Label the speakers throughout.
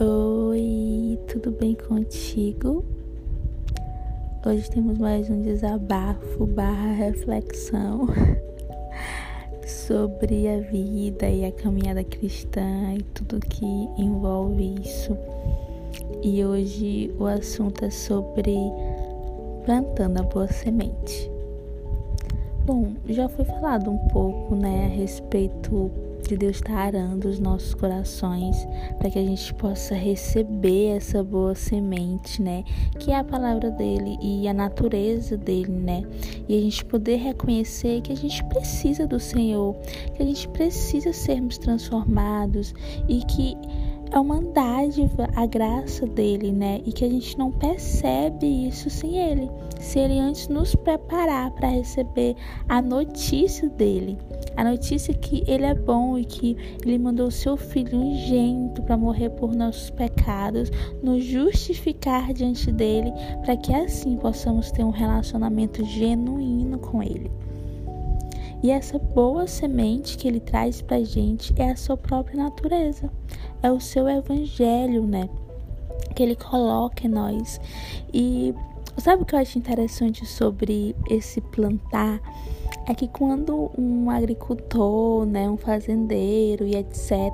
Speaker 1: Oi, tudo bem contigo? Hoje temos mais um desabafo barra reflexão sobre a vida e a caminhada cristã e tudo que envolve isso. E hoje o assunto é sobre plantando a boa semente. Bom, já foi falado um pouco, né, a respeito de Deus estar arando os nossos corações para que a gente possa receber essa boa semente, né? Que é a palavra dele e a natureza dele, né? E a gente poder reconhecer que a gente precisa do Senhor, que a gente precisa sermos transformados e que é uma dádiva a graça dele, né? E que a gente não percebe isso sem ele. Se ele antes nos preparar para receber a notícia dele, a notícia que ele é bom e que ele mandou seu filho unigênito para morrer por nossos pecados, nos justificar diante dele, para que assim possamos ter um relacionamento genuíno com ele. E essa boa semente que ele traz para gente é a sua própria natureza, é o seu evangelho, né? Que ele coloca em nós. E sabe o que eu acho interessante sobre esse plantar? É que quando um agricultor, né, um fazendeiro e etc,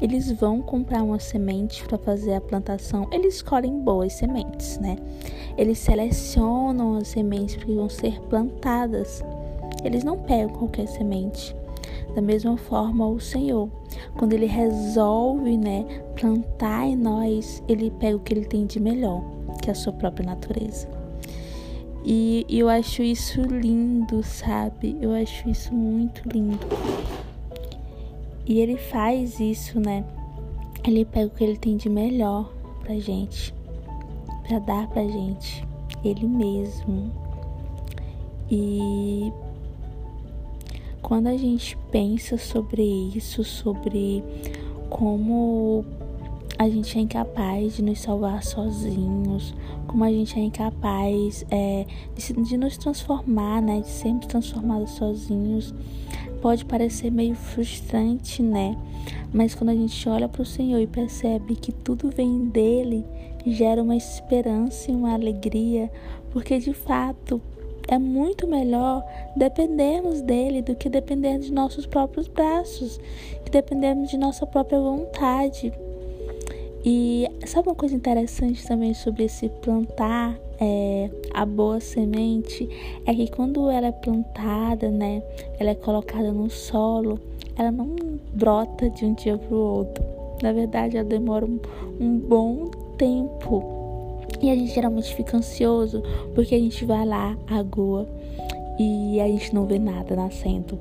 Speaker 1: eles vão comprar uma semente para fazer a plantação, eles escolhem boas sementes, né? Eles selecionam as sementes que vão ser plantadas. Eles não pegam qualquer semente. Da mesma forma, o Senhor, quando Ele resolve, né, plantar em nós, Ele pega o que Ele tem de melhor, que é a sua própria natureza. E, eu acho isso lindo, sabe? Eu acho isso muito lindo. E Ele faz isso, né? Ele pega o que Ele tem de melhor pra gente, pra dar pra gente, Ele mesmo. E quando a gente pensa sobre isso, sobre como a gente é incapaz de nos salvar sozinhos, como a gente é incapaz é, de, de, nos transformar, né, de sermos transformados sozinhos, pode parecer meio frustrante, né? Mas quando a gente olha para o Senhor e percebe que tudo vem dele, gera uma esperança e uma alegria, porque de fato é muito melhor dependermos dele do que depender de nossos próprios braços, que dependermos de nossa própria vontade. E sabe uma coisa interessante também sobre esse plantar é, a boa semente? É que quando ela é plantada, né, ela é colocada no solo, ela não brota de um dia para o outro. Na verdade, ela demora um, um bom tempo e a gente geralmente fica ansioso porque a gente vai lá, agua, e a gente não vê nada nascendo.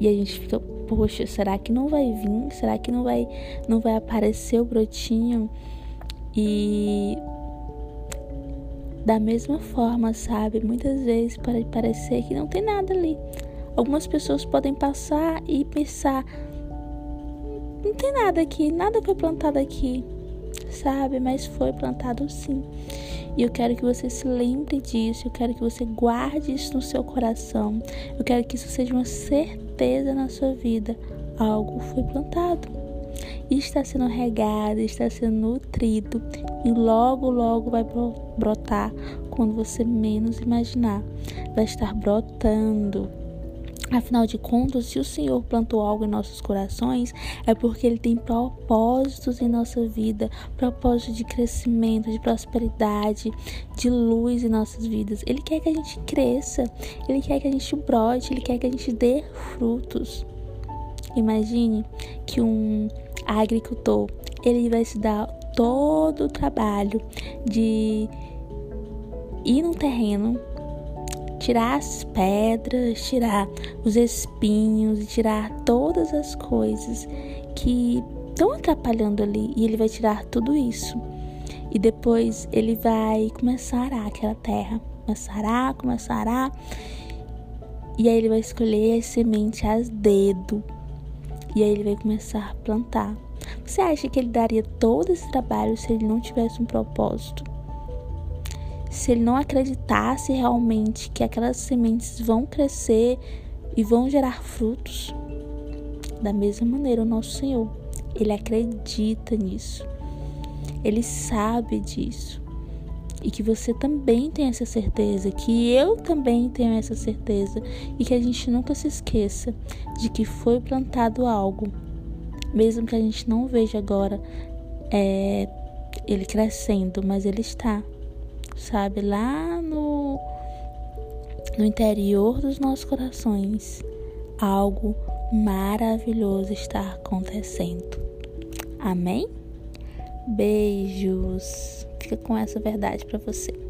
Speaker 1: E a gente fica, poxa, será que não vai vir? Será que não vai, não vai aparecer o brotinho? E da mesma forma, sabe? Muitas vezes pode parecer que não tem nada ali. Algumas pessoas podem passar e pensar: não tem nada aqui, nada foi plantado aqui sabe? Mas foi plantado sim. E eu quero que você se lembre disso, eu quero que você guarde isso no seu coração. Eu quero que isso seja uma certeza na sua vida. Algo foi plantado. Está sendo regado, está sendo nutrido e logo, logo vai brotar quando você menos imaginar. Vai estar brotando Afinal de contas, se o Senhor plantou algo em nossos corações, é porque Ele tem propósitos em nossa vida propósitos de crescimento, de prosperidade, de luz em nossas vidas. Ele quer que a gente cresça, Ele quer que a gente brote, Ele quer que a gente dê frutos. Imagine que um agricultor ele vai se dar todo o trabalho de ir no terreno tirar as pedras, tirar os espinhos tirar todas as coisas que estão atrapalhando ali. E ele vai tirar tudo isso. E depois ele vai começar a arar aquela terra. Começar a arar, começar a arar. E aí ele vai escolher as sementes a dedo. E aí ele vai começar a plantar. Você acha que ele daria todo esse trabalho se ele não tivesse um propósito? Se ele não acreditasse realmente que aquelas sementes vão crescer e vão gerar frutos, da mesma maneira o nosso Senhor, ele acredita nisso. Ele sabe disso. E que você também tem essa certeza, que eu também tenho essa certeza, e que a gente nunca se esqueça de que foi plantado algo, mesmo que a gente não veja agora é, ele crescendo, mas ele está, sabe, lá no, no interior dos nossos corações, algo maravilhoso está acontecendo. Amém? Beijos. Fica com essa verdade para você.